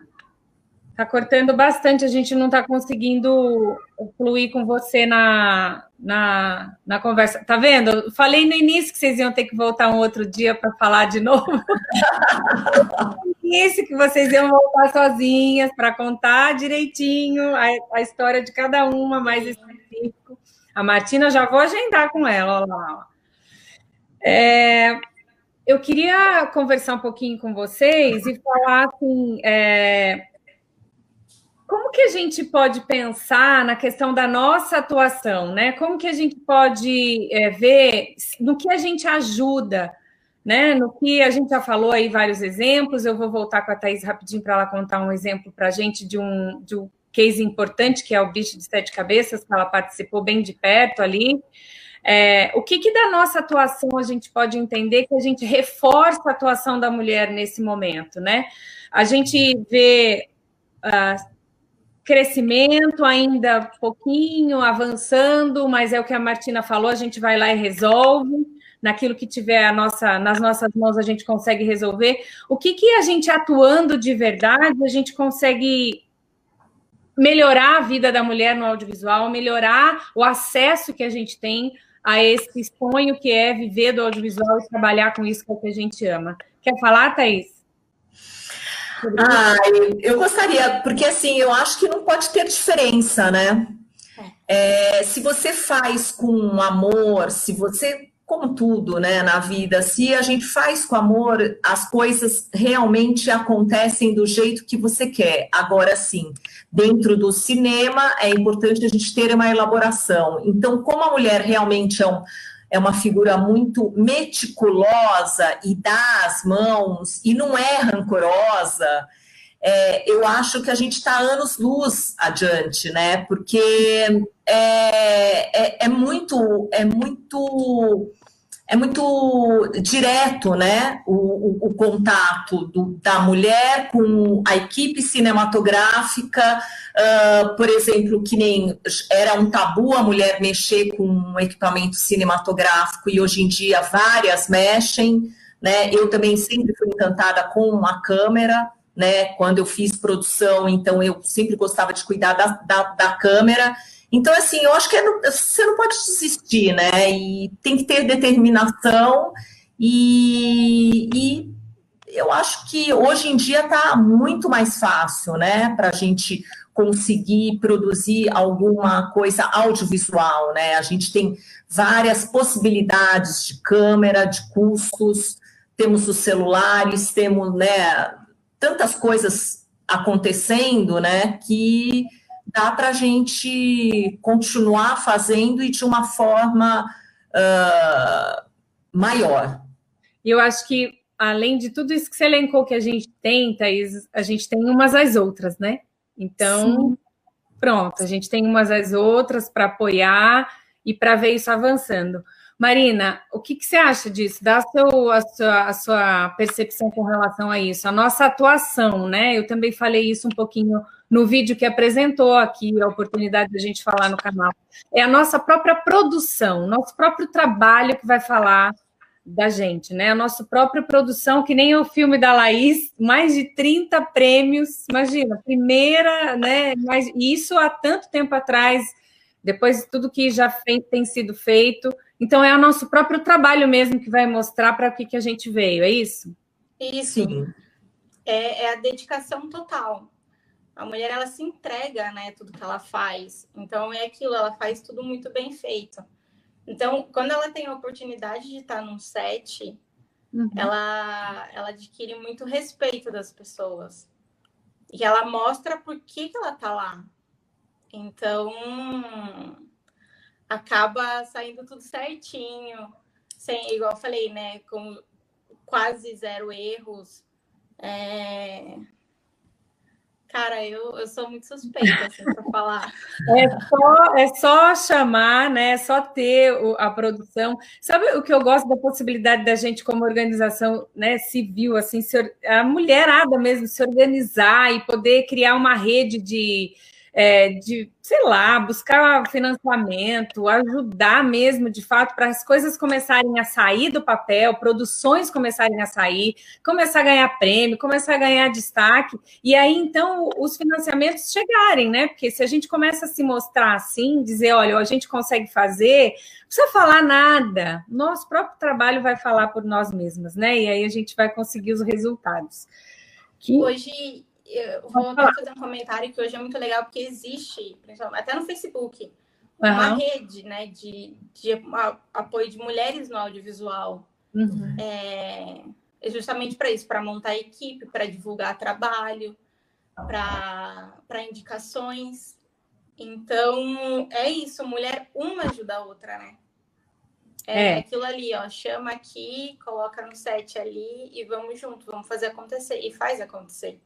Tá cortando bastante, a gente não tá conseguindo fluir com você na, na, na conversa. Tá vendo? Falei no início que vocês iam ter que voltar um outro dia para falar de novo. início que vocês iam voltar sozinhas para contar direitinho a, a história de cada uma, mais específico. A Martina, já vou agendar com ela. lá. É, eu queria conversar um pouquinho com vocês e falar assim. É, como que a gente pode pensar na questão da nossa atuação, né? Como que a gente pode é, ver no que a gente ajuda, né? No que a gente já falou aí vários exemplos. Eu vou voltar com a Thais rapidinho para ela contar um exemplo para a gente de um, de um case importante, que é o bicho de sete cabeças, que ela participou bem de perto ali. É, o que, que, da nossa atuação a gente pode entender que a gente reforça a atuação da mulher nesse momento, né? A gente vê uh, crescimento ainda pouquinho, avançando, mas é o que a Martina falou, a gente vai lá e resolve. Naquilo que tiver nossa, nas nossas mãos, a gente consegue resolver. O que, que a gente atuando de verdade, a gente consegue melhorar a vida da mulher no audiovisual, melhorar o acesso que a gente tem a esse sonho que é viver do audiovisual e trabalhar com isso que a gente ama. Quer falar, Thaís? Ah, eu gostaria, porque assim, eu acho que não pode ter diferença, né? É, se você faz com amor, se você como tudo, né, na vida, se a gente faz com amor, as coisas realmente acontecem do jeito que você quer. Agora sim, dentro do cinema é importante a gente ter uma elaboração. Então, como a mulher realmente é, um, é uma figura muito meticulosa e dá as mãos e não é rancorosa, é, eu acho que a gente está anos luz adiante, né? Porque é, é, é muito, é muito é muito direto, né, o, o, o contato do, da mulher com a equipe cinematográfica, uh, por exemplo, que nem era um tabu a mulher mexer com um equipamento cinematográfico e hoje em dia várias mexem, né, eu também sempre fui encantada com a câmera, né, quando eu fiz produção, então eu sempre gostava de cuidar da, da, da câmera, então, assim, eu acho que é, você não pode desistir, né? E tem que ter determinação e, e eu acho que hoje em dia está muito mais fácil, né? Para a gente conseguir produzir alguma coisa audiovisual, né? A gente tem várias possibilidades de câmera, de custos, temos os celulares, temos, né, tantas coisas acontecendo, né, que dá para a gente continuar fazendo e de uma forma uh, maior. E eu acho que, além de tudo isso que você elencou que a gente tem, Thaís, a gente tem umas às outras, né? Então, Sim. pronto, a gente tem umas às outras para apoiar e para ver isso avançando. Marina, o que, que, você acha disso? Dá a, seu, a, sua, a, sua, percepção com relação a isso. A nossa atuação, né? Eu também falei isso um pouquinho no vídeo que apresentou aqui, a oportunidade da gente falar no canal. É a nossa própria produção, nosso próprio trabalho que vai falar da gente, né? A nossa própria produção, que nem o filme da Laís, mais de 30 prêmios, imagina, primeira, né? Mas isso há tanto tempo atrás, depois de tudo que já tem sido feito. Então, é o nosso próprio trabalho mesmo que vai mostrar para o que, que a gente veio, é isso? Isso. Sim. É, é, a dedicação total. A mulher, ela se entrega, né? Tudo que ela faz. Então, é aquilo, ela faz tudo muito bem feito. Então, quando ela tem a oportunidade de estar num set, uhum. ela, ela adquire muito respeito das pessoas. E ela mostra por que, que ela tá lá. Então, acaba saindo tudo certinho. Sem, igual eu falei, né? Com quase zero erros. É... Cara, eu, eu sou muito suspeita assim, para falar. É só, é só chamar, né? É só ter o, a produção. Sabe o que eu gosto da possibilidade da gente, como organização né, civil, assim, se, a mulherada mesmo, se organizar e poder criar uma rede de, é, de, sei lá, buscar financiamento, ajudar mesmo, de fato, para as coisas começarem a sair do papel, produções começarem a sair, começar a ganhar prêmio, começar a ganhar destaque, e aí então os financiamentos chegarem, né? Porque se a gente começa a se mostrar assim, dizer, olha, a gente consegue fazer, não precisa falar nada, nosso próprio trabalho vai falar por nós mesmas, né? E aí a gente vai conseguir os resultados. Que... Hoje eu vou até fazer um comentário que hoje é muito legal, porque existe, até no Facebook, uhum. uma rede né, de, de apoio de mulheres no audiovisual. Uhum. É, é justamente para isso, para montar equipe, para divulgar trabalho, para indicações. Então, é isso, mulher uma ajuda a outra, né? É, é, aquilo ali, ó, chama aqui, coloca no set ali e vamos junto, vamos fazer acontecer. E faz acontecer.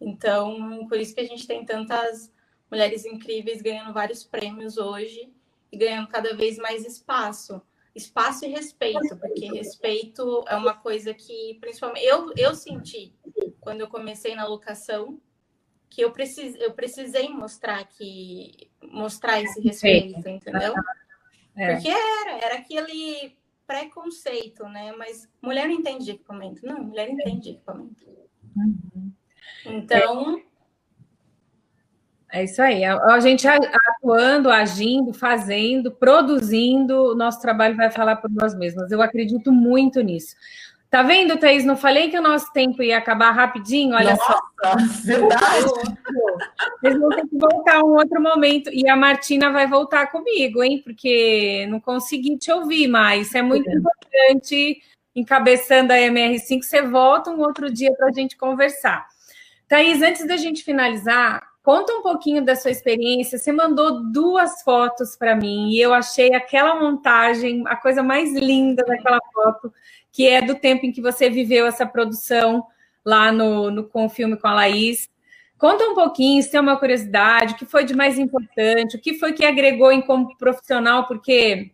Então, por isso que a gente tem tantas mulheres incríveis ganhando vários prêmios hoje e ganhando cada vez mais espaço. Espaço e respeito, porque respeito é uma coisa que, principalmente, eu, eu senti quando eu comecei na locação, que eu, precis, eu precisei mostrar que mostrar esse respeito, entendeu? É. Porque era, era aquele preconceito, né? Mas mulher não entende de equipamento. Não, mulher entende de equipamento. Uhum. Então. É isso aí. A gente atuando, agindo, fazendo, produzindo, o nosso trabalho vai falar por nós mesmas. Eu acredito muito nisso. Tá vendo, Thaís? Não falei que o nosso tempo ia acabar rapidinho? Olha Nossa, só. Verdade. Vocês vão ter que voltar um outro momento. E a Martina vai voltar comigo, hein? Porque não consegui te ouvir mais. Isso é muito é. importante. Encabeçando a MR5, você volta um outro dia para a gente conversar. Thaís, antes da gente finalizar, conta um pouquinho da sua experiência. Você mandou duas fotos para mim e eu achei aquela montagem a coisa mais linda daquela foto, que é do tempo em que você viveu essa produção lá no, no com o filme com a Laís. Conta um pouquinho, se tem uma curiosidade, o que foi de mais importante, o que foi que agregou em como profissional, porque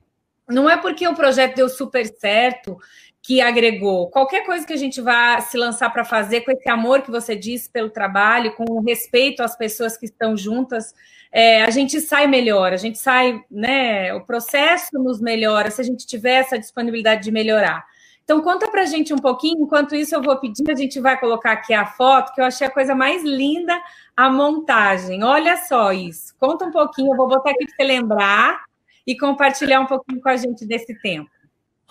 não é porque o projeto deu super certo que agregou. Qualquer coisa que a gente vá se lançar para fazer com esse amor que você disse pelo trabalho, com o respeito às pessoas que estão juntas, é, a gente sai melhor, a gente sai, né? O processo nos melhora se a gente tiver essa disponibilidade de melhorar. Então, conta para a gente um pouquinho. Enquanto isso, eu vou pedir, a gente vai colocar aqui a foto, que eu achei a coisa mais linda, a montagem. Olha só isso. Conta um pouquinho, eu vou botar aqui para você lembrar e compartilhar um pouquinho com a gente desse tempo.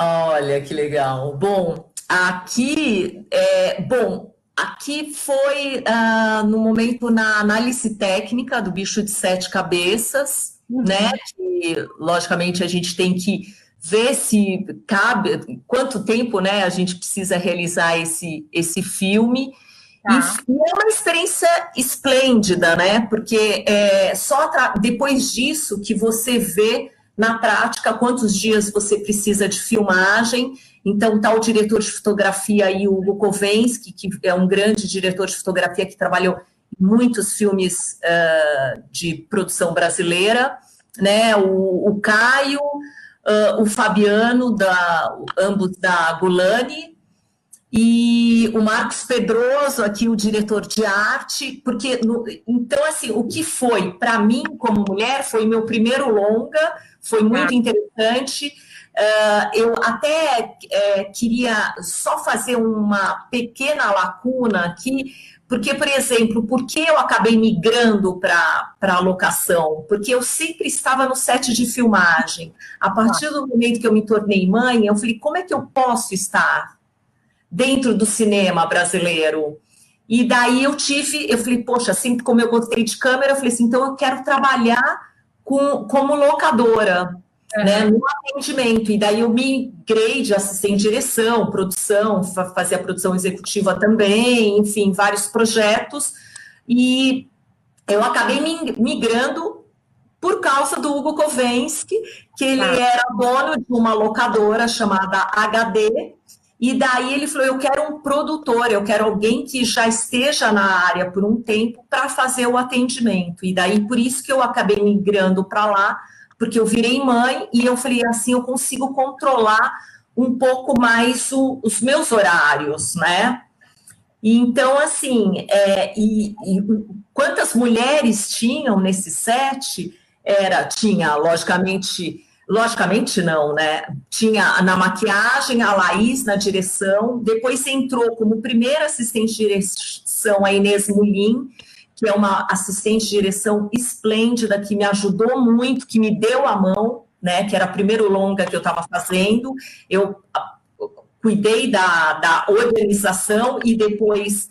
Olha que legal. Bom, aqui, é, bom, aqui foi uh, no momento na análise técnica do bicho de sete cabeças, uhum. né? Que logicamente a gente tem que ver se cabe, quanto tempo, né? A gente precisa realizar esse esse filme. Tá. E é uma experiência esplêndida, né? Porque é só depois disso que você vê na prática quantos dias você precisa de filmagem. Então, tá o diretor de fotografia aí, o Hugo Kovensky, que é um grande diretor de fotografia que trabalhou em muitos filmes uh, de produção brasileira, né? O, o Caio, uh, o Fabiano, da, ambos da Gulani, e o Marcos Pedroso, aqui o diretor de arte, porque no, então assim, o que foi para mim como mulher foi meu primeiro longa, foi muito ah. interessante. Uh, eu até é, queria só fazer uma pequena lacuna aqui, porque, por exemplo, por que eu acabei migrando para a locação? Porque eu sempre estava no set de filmagem. A partir do momento que eu me tornei mãe, eu falei, como é que eu posso estar dentro do cinema brasileiro. E daí eu tive, eu falei, poxa, sempre como eu gostei de câmera, eu falei assim, então eu quero trabalhar com, como locadora, uhum. né, no atendimento. E daí eu migrei de assistente de direção, produção, fazia produção executiva também, enfim, vários projetos. E eu acabei migrando por causa do Hugo Kovensky, que ele ah. era dono de uma locadora chamada HD, e daí ele falou: eu quero um produtor, eu quero alguém que já esteja na área por um tempo para fazer o atendimento. E daí por isso que eu acabei migrando para lá, porque eu virei mãe e eu falei assim, eu consigo controlar um pouco mais o, os meus horários, né? Então, assim, é, e, e, quantas mulheres tinham nesse set? Era, tinha, logicamente, Logicamente não, né? Tinha na maquiagem a Laís na direção, depois entrou como primeira assistente de direção a Inês Mulim, que é uma assistente de direção esplêndida, que me ajudou muito, que me deu a mão, né? Que era a primeiro longa que eu estava fazendo. Eu cuidei da, da organização e depois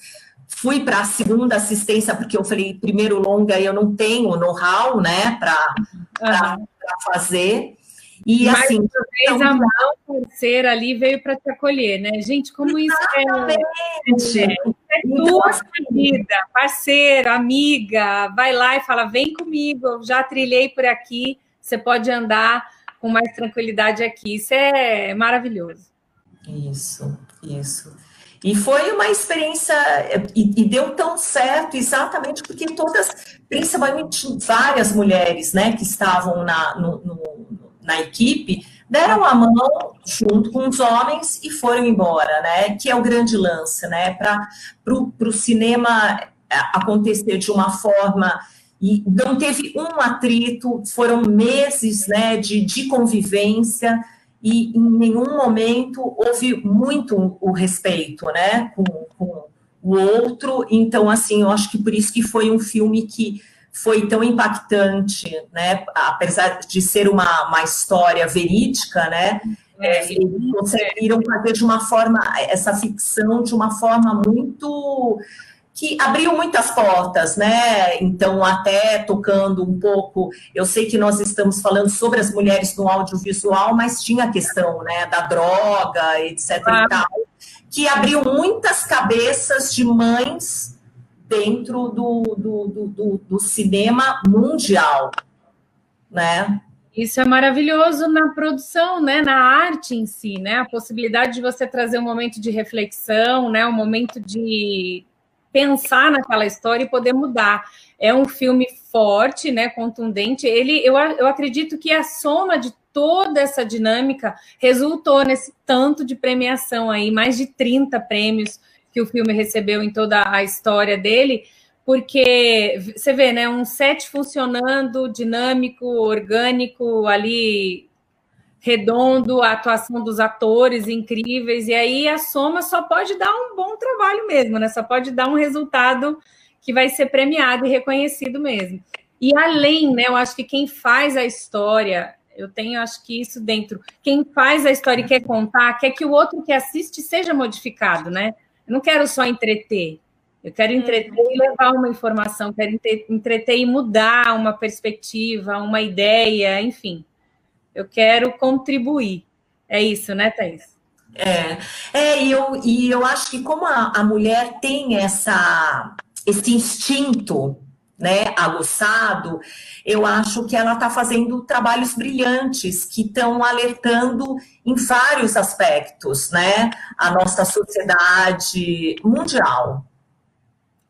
fui para a segunda assistência, porque eu falei, primeiro longa eu não tenho know-how, né, para uhum. fazer. E Mais assim, uma vez a mão parceira ali veio para te acolher, né? Gente, como isso é, é, é então, tua assim, vida, parceira, amiga, vai lá e fala: vem comigo, eu já trilhei por aqui, você pode andar com mais tranquilidade aqui. Isso é maravilhoso. Isso, isso. E foi uma experiência, e, e, deu tão certo exatamente porque todas, principalmente várias mulheres, né, que estavam na, no, no na equipe, deram a mão junto com os homens e foram embora, né? Que é o grande lance, né? Para o cinema é, acontecer de uma forma e não teve um atrito, foram meses né, de, de convivência e em nenhum momento houve muito o respeito né, com, com o outro. Então, assim, eu acho que por isso que foi um filme que foi tão impactante, né? Apesar de ser uma, uma história verídica, né? É, eles conseguiram fazer de uma forma essa ficção de uma forma muito que abriu muitas portas, né? Então, até tocando um pouco, eu sei que nós estamos falando sobre as mulheres no audiovisual, mas tinha a questão, né, da droga, etc. Ah. e tal, que abriu muitas cabeças de mães dentro do, do, do, do, cinema mundial, né? Isso é maravilhoso na produção, né? Na arte em si, né? A possibilidade de você trazer um momento de reflexão, né? Um momento de pensar naquela história e poder mudar. É um filme forte, né? Contundente. Ele, eu, eu acredito que a soma de toda essa dinâmica resultou nesse tanto de premiação aí, mais de 30 prêmios que o filme recebeu em toda a história dele, porque você vê, né, um set funcionando, dinâmico, orgânico, ali redondo, a atuação dos atores incríveis, e aí a soma só pode dar um bom trabalho mesmo, né? Só pode dar um resultado que vai ser premiado e reconhecido mesmo. E além, né, eu acho que quem faz a história, eu tenho acho que isso dentro, quem faz a história e quer contar, quer que o outro que assiste seja modificado, né? Eu não quero só entreter. Eu quero entreter uhum. e levar uma informação, quero entreter e mudar uma perspectiva, uma ideia, enfim. Eu quero contribuir. É isso, né, Thais? É, é e, eu, e eu acho que como a, a mulher tem essa, esse instinto né, aguçado, eu acho que ela está fazendo trabalhos brilhantes que estão alertando em vários aspectos, né, a nossa sociedade mundial.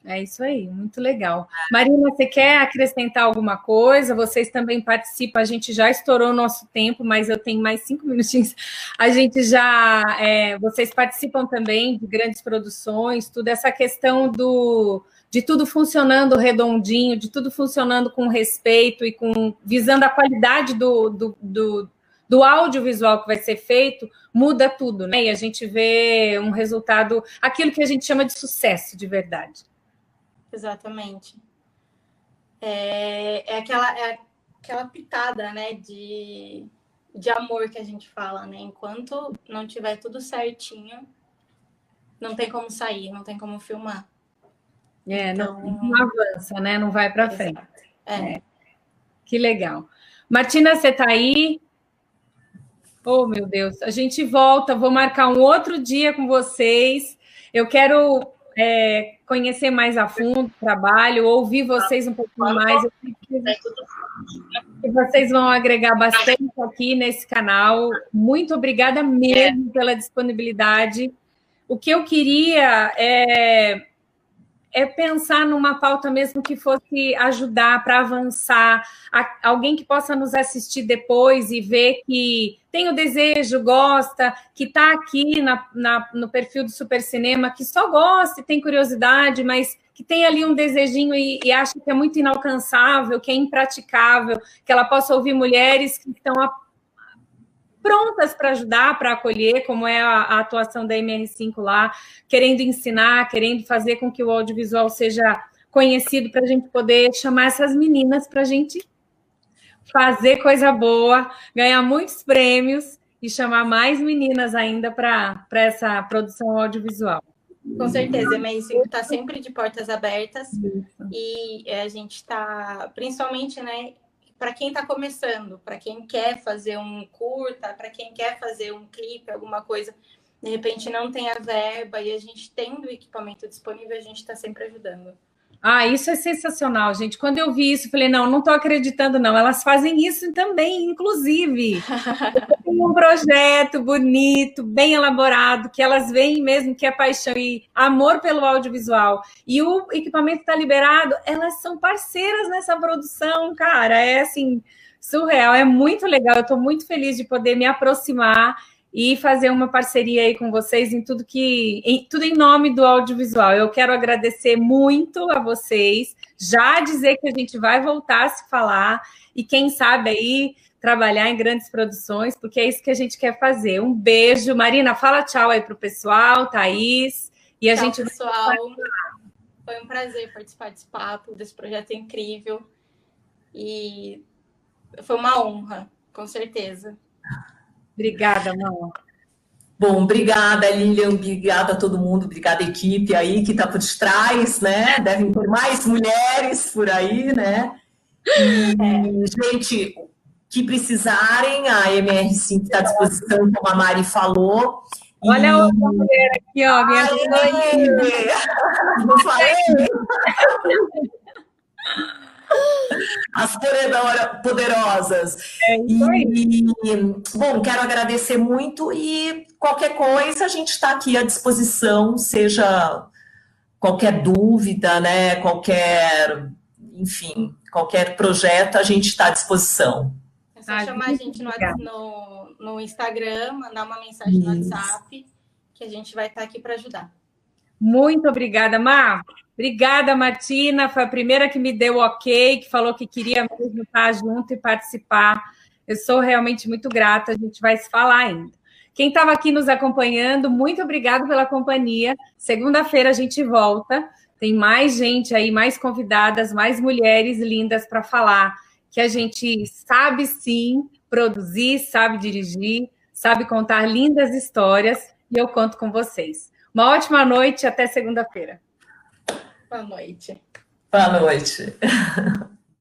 É isso aí, muito legal. Marina, você quer acrescentar alguma coisa? Vocês também participam, a gente já estourou o nosso tempo, mas eu tenho mais cinco minutinhos. A gente já. É, vocês participam também de grandes produções, tudo essa questão do de tudo funcionando redondinho, de tudo funcionando com respeito e com visando a qualidade do, do, do, do audiovisual que vai ser feito, muda tudo, né? E a gente vê um resultado, aquilo que a gente chama de sucesso de verdade. Exatamente. É, é aquela, é aquela pitada, né, de, de amor que a gente fala, né? Enquanto não tiver tudo certinho, não tem como sair, não tem como filmar. É, então... não, não, avança, né? Não vai para frente. É. é. Que legal. Martina, você está aí? Oh, meu Deus. A gente volta, vou marcar um outro dia com vocês. Eu quero é, conhecer mais a fundo o trabalho, ouvir vocês um pouquinho mais. Eu que vocês vão agregar bastante aqui nesse canal. Muito obrigada mesmo pela disponibilidade. O que eu queria é é pensar numa pauta mesmo que fosse ajudar para avançar, alguém que possa nos assistir depois e ver que tem o desejo, gosta, que está aqui na, na, no perfil do Super Cinema, que só gosta e tem curiosidade, mas que tem ali um desejinho e, e acha que é muito inalcançável, que é impraticável, que ela possa ouvir mulheres que estão prontas para ajudar, para acolher, como é a, a, atuação da MR5 lá, querendo ensinar, querendo fazer com que o audiovisual seja conhecido para a gente poder chamar essas meninas para a gente fazer coisa boa, ganhar muitos prêmios e chamar mais meninas ainda para essa produção audiovisual. Com certeza, a MR5 está sempre de portas abertas Isso. e a gente está, principalmente, né, para quem está começando, para quem quer fazer um curta, para quem quer fazer um clipe, alguma coisa, de repente não tem a verba e a gente tendo o equipamento disponível, a gente está sempre ajudando. Ah, isso é sensacional, gente. Quando eu vi isso, falei, não, não estou acreditando, não. Elas fazem isso também, inclusive. Tem um projeto bonito, bem elaborado, que elas veem mesmo que é paixão e amor pelo audiovisual. E o equipamento está liberado, elas são parceiras nessa produção, cara. É assim, surreal, é muito legal. Eu estou muito feliz de poder me aproximar e fazer uma parceria aí com vocês em tudo que em, tudo em nome do audiovisual. Eu quero agradecer muito a vocês, já dizer que a gente vai voltar a se falar e quem sabe aí trabalhar em grandes produções, porque é isso que a gente quer fazer. Um beijo, Marina, fala tchau aí pro pessoal, Thaís, e a tchau, gente pessoal. Foi um prazer participar desse papo, desse projeto incrível. E foi uma honra, com certeza. Obrigada, Mão. Bom, obrigada, Lilian, obrigada a todo mundo, obrigada equipe aí que está por trás, né? Devem ter mais mulheres por aí, né? E, gente, que precisarem, a MR5 está à disposição, como a Mari falou. Olha e... outra mulher aqui, ó. Minha Aê! Não falei? As poderosas. É isso aí. E, bom, quero agradecer muito e qualquer coisa a gente está aqui à disposição, seja qualquer dúvida, né? Qualquer, enfim, qualquer projeto, a gente está à disposição. É só chamar a gente no, no, no Instagram, mandar uma mensagem Isso. no WhatsApp, que a gente vai estar aqui para ajudar. Muito obrigada, Mar. Obrigada, Martina. Foi a primeira que me deu ok, que falou que queria mesmo estar junto e participar. Eu sou realmente muito grata. A gente vai se falar ainda. Quem estava aqui nos acompanhando, muito obrigado pela companhia. Segunda-feira a gente volta. Tem mais gente aí, mais convidadas, mais mulheres lindas para falar que a gente sabe sim produzir, sabe dirigir, sabe contar lindas histórias e eu conto com vocês. Uma ótima noite, até segunda-feira. Boa noite. Boa noite.